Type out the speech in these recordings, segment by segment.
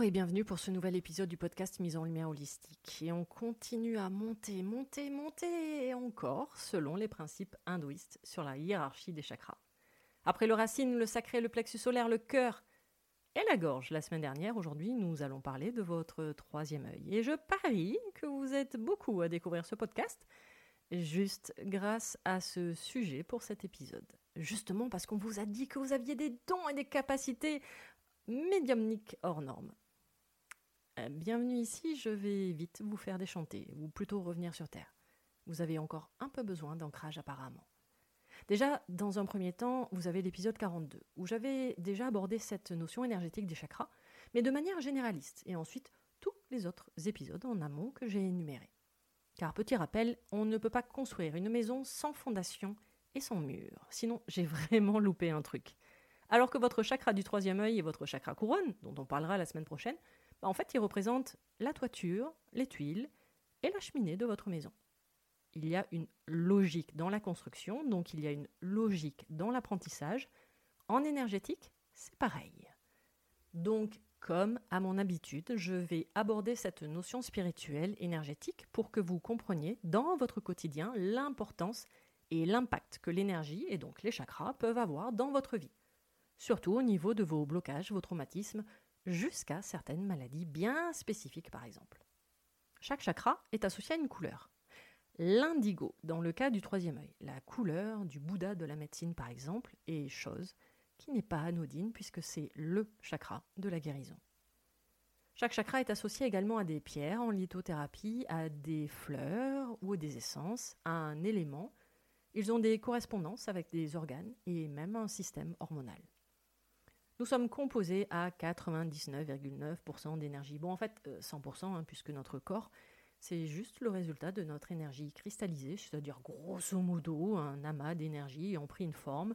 Bonjour et bienvenue pour ce nouvel épisode du podcast Mise en Lumière Holistique. Et on continue à monter, monter, monter et encore selon les principes hindouistes sur la hiérarchie des chakras. Après le racine, le sacré, le plexus solaire, le cœur et la gorge la semaine dernière, aujourd'hui nous allons parler de votre troisième œil. Et je parie que vous êtes beaucoup à découvrir ce podcast juste grâce à ce sujet pour cet épisode. Justement parce qu'on vous a dit que vous aviez des dons et des capacités médiumnique hors norme. Euh, bienvenue ici, je vais vite vous faire déchanter, ou plutôt revenir sur Terre. Vous avez encore un peu besoin d'ancrage apparemment. Déjà, dans un premier temps, vous avez l'épisode 42, où j'avais déjà abordé cette notion énergétique des chakras, mais de manière généraliste, et ensuite tous les autres épisodes en amont que j'ai énumérés. Car petit rappel, on ne peut pas construire une maison sans fondation et sans mur, sinon j'ai vraiment loupé un truc. Alors que votre chakra du troisième œil et votre chakra couronne, dont on parlera la semaine prochaine, en fait, ils représentent la toiture, les tuiles et la cheminée de votre maison. Il y a une logique dans la construction, donc il y a une logique dans l'apprentissage. En énergétique, c'est pareil. Donc, comme à mon habitude, je vais aborder cette notion spirituelle énergétique pour que vous compreniez dans votre quotidien l'importance et l'impact que l'énergie et donc les chakras peuvent avoir dans votre vie surtout au niveau de vos blocages, vos traumatismes, jusqu'à certaines maladies bien spécifiques par exemple. Chaque chakra est associé à une couleur. L'indigo, dans le cas du troisième œil, la couleur du Bouddha de la médecine par exemple, est chose qui n'est pas anodine puisque c'est le chakra de la guérison. Chaque chakra est associé également à des pierres en lithothérapie, à des fleurs ou des essences, à un élément. Ils ont des correspondances avec des organes et même un système hormonal. Nous sommes composés à 99,9% d'énergie. Bon, en fait, 100%, euh, hein, puisque notre corps, c'est juste le résultat de notre énergie cristallisée, c'est-à-dire grosso modo un amas d'énergie ayant pris une forme,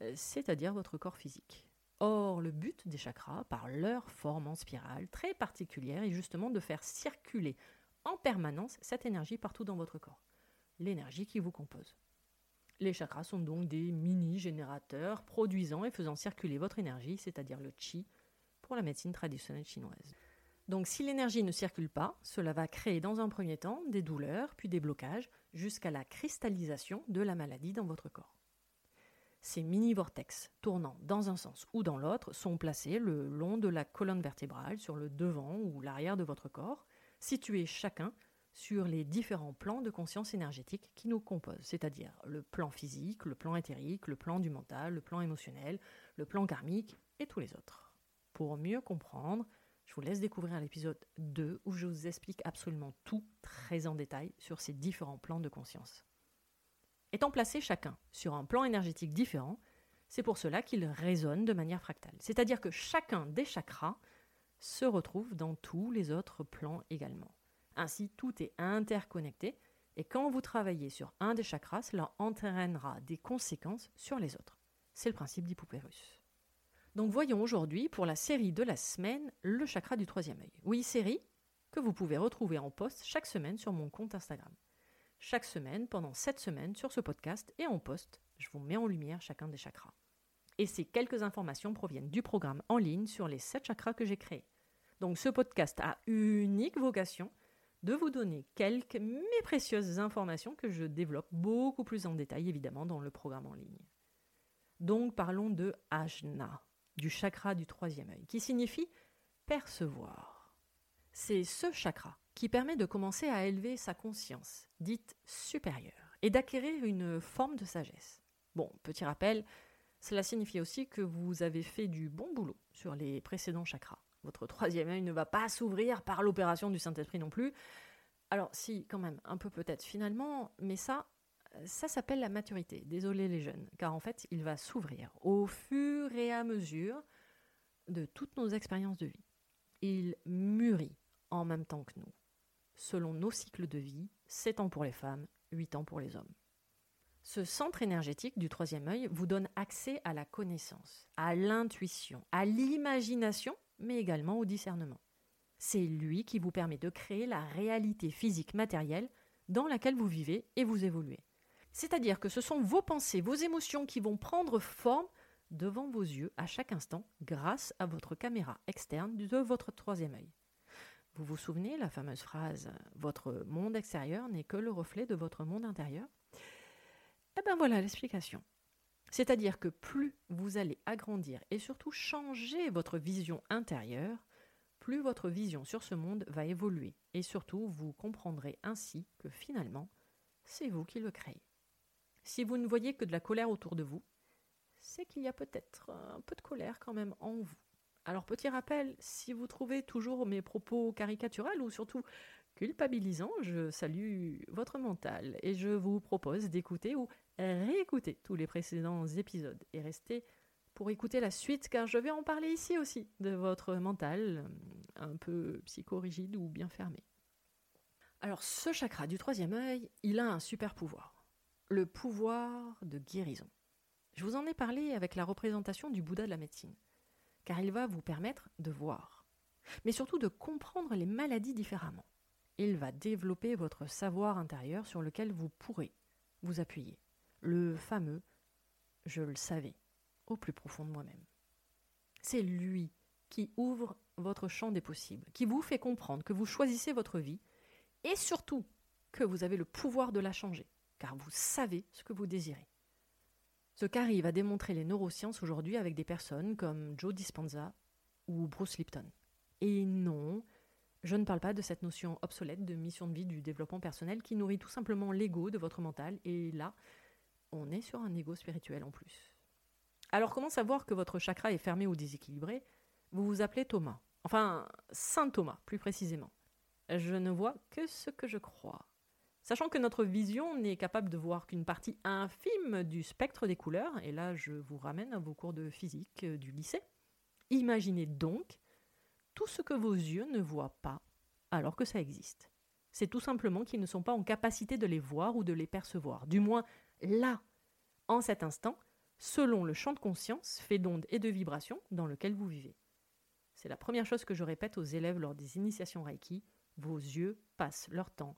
euh, c'est-à-dire votre corps physique. Or, le but des chakras, par leur forme en spirale très particulière, est justement de faire circuler en permanence cette énergie partout dans votre corps. L'énergie qui vous compose. Les chakras sont donc des mini-générateurs produisant et faisant circuler votre énergie, c'est-à-dire le chi, pour la médecine traditionnelle chinoise. Donc si l'énergie ne circule pas, cela va créer dans un premier temps des douleurs, puis des blocages, jusqu'à la cristallisation de la maladie dans votre corps. Ces mini-vortex tournant dans un sens ou dans l'autre sont placés le long de la colonne vertébrale, sur le devant ou l'arrière de votre corps, situés chacun sur les différents plans de conscience énergétique qui nous composent, c'est-à-dire le plan physique, le plan éthérique, le plan du mental, le plan émotionnel, le plan karmique et tous les autres. Pour mieux comprendre, je vous laisse découvrir l'épisode 2 où je vous explique absolument tout très en détail sur ces différents plans de conscience. Étant placés chacun sur un plan énergétique différent, c'est pour cela qu'ils résonnent de manière fractale. C'est-à-dire que chacun des chakras se retrouve dans tous les autres plans également. Ainsi, tout est interconnecté et quand vous travaillez sur un des chakras, cela entraînera des conséquences sur les autres. C'est le principe d'Hippopérus. Donc voyons aujourd'hui, pour la série de la semaine, le chakra du troisième œil. Oui, série que vous pouvez retrouver en post chaque semaine sur mon compte Instagram. Chaque semaine, pendant sept semaines, sur ce podcast et en post, je vous mets en lumière chacun des chakras. Et ces quelques informations proviennent du programme en ligne sur les sept chakras que j'ai créés. Donc ce podcast a unique vocation de vous donner quelques mais précieuses informations que je développe beaucoup plus en détail évidemment dans le programme en ligne. Donc parlons de Ajna, du chakra du troisième œil, qui signifie percevoir. C'est ce chakra qui permet de commencer à élever sa conscience, dite supérieure, et d'acquérir une forme de sagesse. Bon, petit rappel, cela signifie aussi que vous avez fait du bon boulot sur les précédents chakras. Votre troisième œil ne va pas s'ouvrir par l'opération du Saint-Esprit non plus. Alors si, quand même, un peu peut-être finalement, mais ça, ça s'appelle la maturité. Désolé les jeunes, car en fait, il va s'ouvrir au fur et à mesure de toutes nos expériences de vie. Il mûrit en même temps que nous. Selon nos cycles de vie, 7 ans pour les femmes, 8 ans pour les hommes. Ce centre énergétique du troisième œil vous donne accès à la connaissance, à l'intuition, à l'imagination mais également au discernement. C'est lui qui vous permet de créer la réalité physique matérielle dans laquelle vous vivez et vous évoluez. C'est-à-dire que ce sont vos pensées, vos émotions qui vont prendre forme devant vos yeux à chaque instant grâce à votre caméra externe de votre troisième œil. Vous vous souvenez la fameuse phrase Votre monde extérieur n'est que le reflet de votre monde intérieur Eh bien voilà l'explication. C'est-à-dire que plus vous allez agrandir et surtout changer votre vision intérieure, plus votre vision sur ce monde va évoluer et surtout vous comprendrez ainsi que finalement, c'est vous qui le créez. Si vous ne voyez que de la colère autour de vous, c'est qu'il y a peut-être un peu de colère quand même en vous. Alors petit rappel, si vous trouvez toujours mes propos caricaturels ou surtout culpabilisants, je salue votre mental et je vous propose d'écouter ou réécouter tous les précédents épisodes et rester pour écouter la suite car je vais en parler ici aussi de votre mental un peu psychorigide ou bien fermé. Alors ce chakra du troisième œil, il a un super pouvoir, le pouvoir de guérison. Je vous en ai parlé avec la représentation du Bouddha de la médecine, car il va vous permettre de voir, mais surtout de comprendre les maladies différemment. Il va développer votre savoir intérieur sur lequel vous pourrez vous appuyer le fameux je le savais au plus profond de moi-même. C'est lui qui ouvre votre champ des possibles, qui vous fait comprendre que vous choisissez votre vie et surtout que vous avez le pouvoir de la changer, car vous savez ce que vous désirez. Ce qu'arrive à démontrer les neurosciences aujourd'hui avec des personnes comme Joe Dispenza ou Bruce Lipton. Et non, je ne parle pas de cette notion obsolète de mission de vie du développement personnel qui nourrit tout simplement l'ego de votre mental, et là, on est sur un ego spirituel en plus. Alors comment savoir que votre chakra est fermé ou déséquilibré? Vous vous appelez Thomas. Enfin, Saint Thomas, plus précisément. Je ne vois que ce que je crois. Sachant que notre vision n'est capable de voir qu'une partie infime du spectre des couleurs, et là je vous ramène à vos cours de physique du lycée, imaginez donc tout ce que vos yeux ne voient pas alors que ça existe. C'est tout simplement qu'ils ne sont pas en capacité de les voir ou de les percevoir, du moins là, en cet instant, selon le champ de conscience, fait d'ondes et de vibrations dans lequel vous vivez. C'est la première chose que je répète aux élèves lors des initiations Reiki. Vos yeux passent leur temps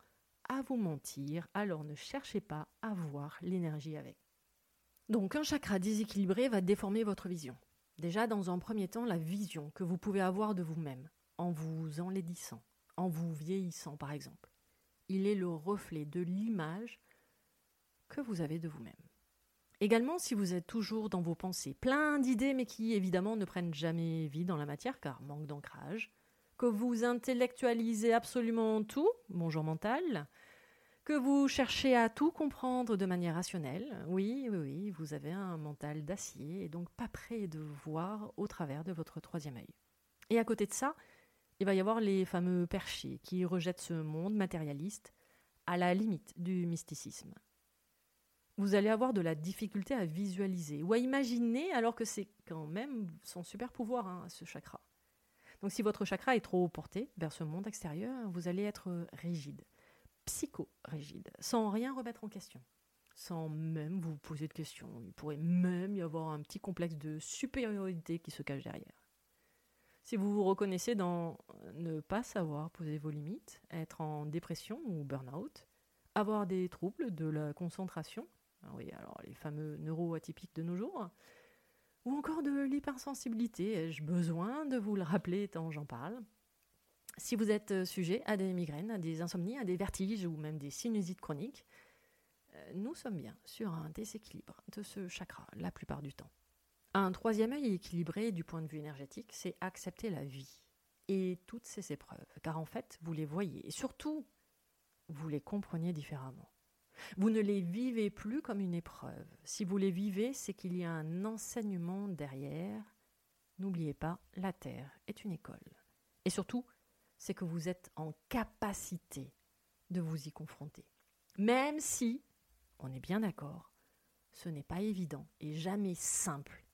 à vous mentir, alors ne cherchez pas à voir l'énergie avec. Donc un chakra déséquilibré va déformer votre vision. Déjà dans un premier temps, la vision que vous pouvez avoir de vous-même, en vous enlaidissant, en vous vieillissant par exemple. Il est le reflet de l'image que vous avez de vous-même. Également, si vous êtes toujours dans vos pensées, plein d'idées, mais qui évidemment ne prennent jamais vie dans la matière car manque d'ancrage, que vous intellectualisez absolument tout, bonjour mental, que vous cherchez à tout comprendre de manière rationnelle, oui, oui, oui, vous avez un mental d'acier et donc pas prêt de voir au travers de votre troisième œil. Et à côté de ça, il va y avoir les fameux perchés qui rejettent ce monde matérialiste à la limite du mysticisme. Vous allez avoir de la difficulté à visualiser ou à imaginer alors que c'est quand même son super pouvoir, hein, ce chakra. Donc si votre chakra est trop porté vers ce monde extérieur, vous allez être rigide psycho-rigide, sans rien remettre en question, sans même vous poser de questions. Il pourrait même y avoir un petit complexe de supériorité qui se cache derrière. Si vous vous reconnaissez dans ne pas savoir poser vos limites, être en dépression ou burn-out, avoir des troubles de la concentration, ah oui, alors les fameux neuroatypiques de nos jours, ou encore de l'hypersensibilité, ai-je besoin de vous le rappeler tant j'en parle? Si vous êtes euh, sujet à des migraines, à des insomnies, à des vertiges ou même des sinusites chroniques, euh, nous sommes bien sur un déséquilibre de ce chakra la plupart du temps. Un troisième œil équilibré du point de vue énergétique, c'est accepter la vie et toutes ses épreuves, car en fait, vous les voyez et surtout, vous les comprenez différemment. Vous ne les vivez plus comme une épreuve. Si vous les vivez, c'est qu'il y a un enseignement derrière. N'oubliez pas, la Terre est une école. Et surtout, c'est que vous êtes en capacité de vous y confronter. Même si, on est bien d'accord, ce n'est pas évident et jamais simple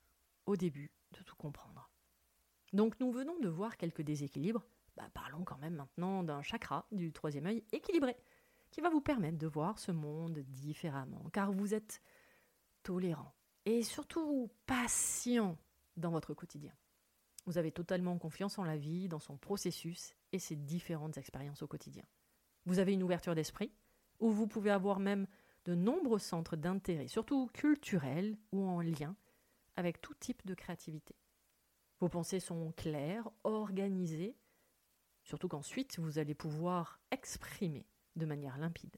au début de tout comprendre. Donc nous venons de voir quelques déséquilibres. Bah, parlons quand même maintenant d'un chakra du troisième œil équilibré, qui va vous permettre de voir ce monde différemment, car vous êtes tolérant et surtout patient dans votre quotidien. Vous avez totalement confiance en la vie, dans son processus et ses différentes expériences au quotidien. Vous avez une ouverture d'esprit, où vous pouvez avoir même de nombreux centres d'intérêt, surtout culturels ou en lien avec tout type de créativité. Vos pensées sont claires, organisées, surtout qu'ensuite vous allez pouvoir exprimer de manière limpide.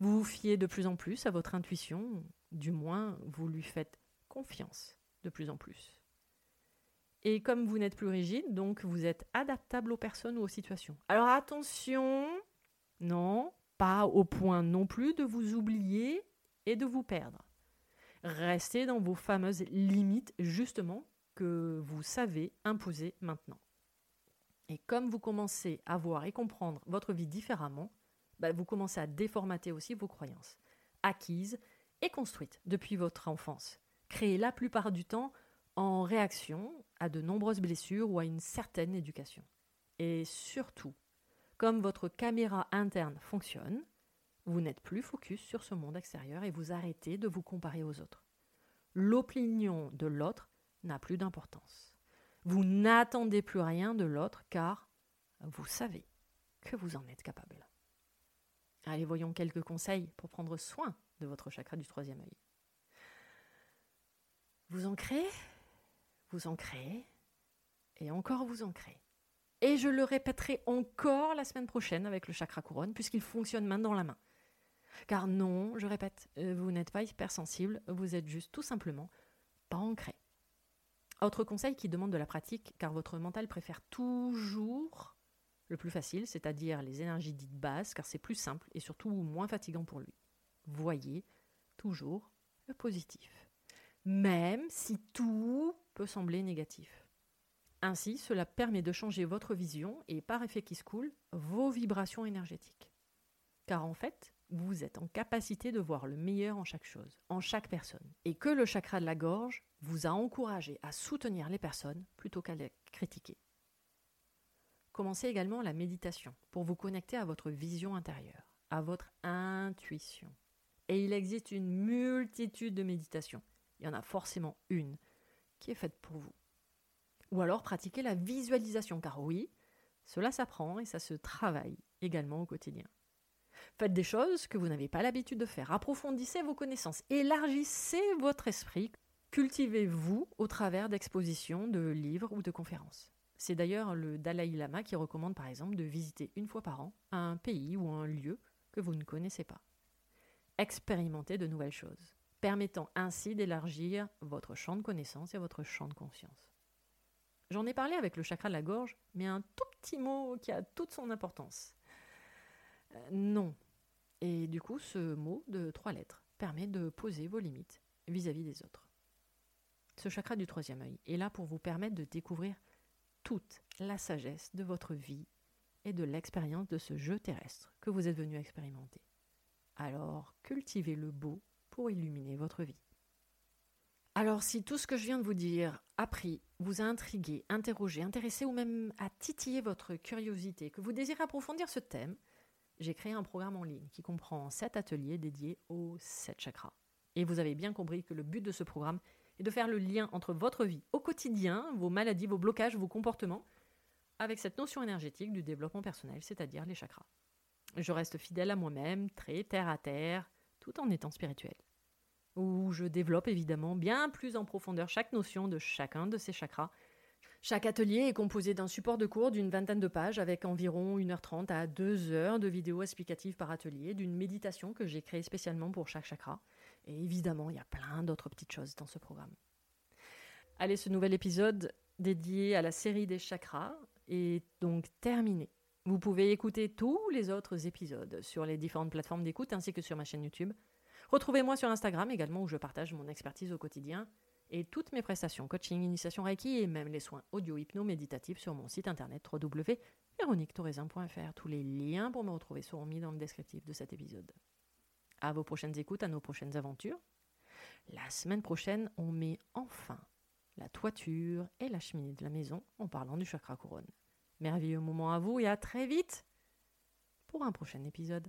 Vous vous fiez de plus en plus à votre intuition, du moins vous lui faites confiance de plus en plus. Et comme vous n'êtes plus rigide, donc vous êtes adaptable aux personnes ou aux situations. Alors attention, non, pas au point non plus de vous oublier et de vous perdre. Restez dans vos fameuses limites, justement, que vous savez imposer maintenant. Et comme vous commencez à voir et comprendre votre vie différemment, bah, vous commencez à déformater aussi vos croyances, acquises et construites depuis votre enfance, créées la plupart du temps en réaction à de nombreuses blessures ou à une certaine éducation. Et surtout, comme votre caméra interne fonctionne, vous n'êtes plus focus sur ce monde extérieur et vous arrêtez de vous comparer aux autres. L'opinion de l'autre n'a plus d'importance. Vous n'attendez plus rien de l'autre car vous savez que vous en êtes capable. Allez, voyons quelques conseils pour prendre soin de votre chakra du troisième œil. Vous ancrez vous ancrez, et encore vous ancrez. Et je le répéterai encore la semaine prochaine avec le chakra couronne, puisqu'il fonctionne main dans la main. Car non, je répète, euh, vous n'êtes pas hypersensible, vous êtes juste tout simplement pas ancré. Autre conseil qui demande de la pratique, car votre mental préfère toujours le plus facile, c'est-à-dire les énergies dites basses, car c'est plus simple et surtout moins fatigant pour lui. Voyez toujours le positif. Même si tout peut sembler négatif. Ainsi, cela permet de changer votre vision et, par effet qui se coule, vos vibrations énergétiques. Car en fait, vous êtes en capacité de voir le meilleur en chaque chose, en chaque personne, et que le chakra de la gorge vous a encouragé à soutenir les personnes plutôt qu'à les critiquer. Commencez également la méditation pour vous connecter à votre vision intérieure, à votre intuition. Et il existe une multitude de méditations. Il y en a forcément une qui est faite pour vous. Ou alors pratiquer la visualisation, car oui, cela s'apprend et ça se travaille également au quotidien. Faites des choses que vous n'avez pas l'habitude de faire. Approfondissez vos connaissances. Élargissez votre esprit. Cultivez-vous au travers d'expositions, de livres ou de conférences. C'est d'ailleurs le Dalai Lama qui recommande par exemple de visiter une fois par an un pays ou un lieu que vous ne connaissez pas. Expérimentez de nouvelles choses permettant ainsi d'élargir votre champ de connaissances et votre champ de conscience. J'en ai parlé avec le chakra de la gorge, mais un tout petit mot qui a toute son importance. Euh, non, Et du coup, ce mot de trois lettres permet de poser vos limites vis-à-vis des autres. Ce chakra du troisième œil est là pour vous permettre de découvrir toute la sagesse de votre vie et de l'expérience de ce jeu terrestre que vous êtes venu expérimenter. Alors, cultivez le beau pour illuminer votre vie. Alors, si tout ce que je viens de vous dire a pris, vous a intrigué, interrogé, intéressé ou même a titillé votre curiosité, que vous désirez approfondir ce thème, j'ai créé un programme en ligne qui comprend 7 ateliers dédiés aux 7 chakras. Et vous avez bien compris que le but de ce programme est de faire le lien entre votre vie au quotidien, vos maladies, vos blocages, vos comportements, avec cette notion énergétique du développement personnel, c'est-à-dire les chakras. Je reste fidèle à moi-même, très terre à terre, tout en étant spirituel. Où je développe évidemment bien plus en profondeur chaque notion de chacun de ces chakras. Chaque atelier est composé d'un support de cours d'une vingtaine de pages avec environ 1h30 à 2h de vidéos explicatives par atelier, d'une méditation que j'ai créée spécialement pour chaque chakra. Et évidemment, il y a plein d'autres petites choses dans ce programme. Allez, ce nouvel épisode dédié à la série des chakras est donc terminé. Vous pouvez écouter tous les autres épisodes sur les différentes plateformes d'écoute ainsi que sur ma chaîne YouTube. Retrouvez-moi sur Instagram également où je partage mon expertise au quotidien et toutes mes prestations, coaching, initiation Reiki et même les soins audio-hypno-méditatifs sur mon site internet www.véroniquetoraisin.fr. Tous les liens pour me retrouver seront mis dans le descriptif de cet épisode. À vos prochaines écoutes, à nos prochaines aventures. La semaine prochaine, on met enfin la toiture et la cheminée de la maison en parlant du chakra couronne. Merveilleux moment à vous et à très vite pour un prochain épisode.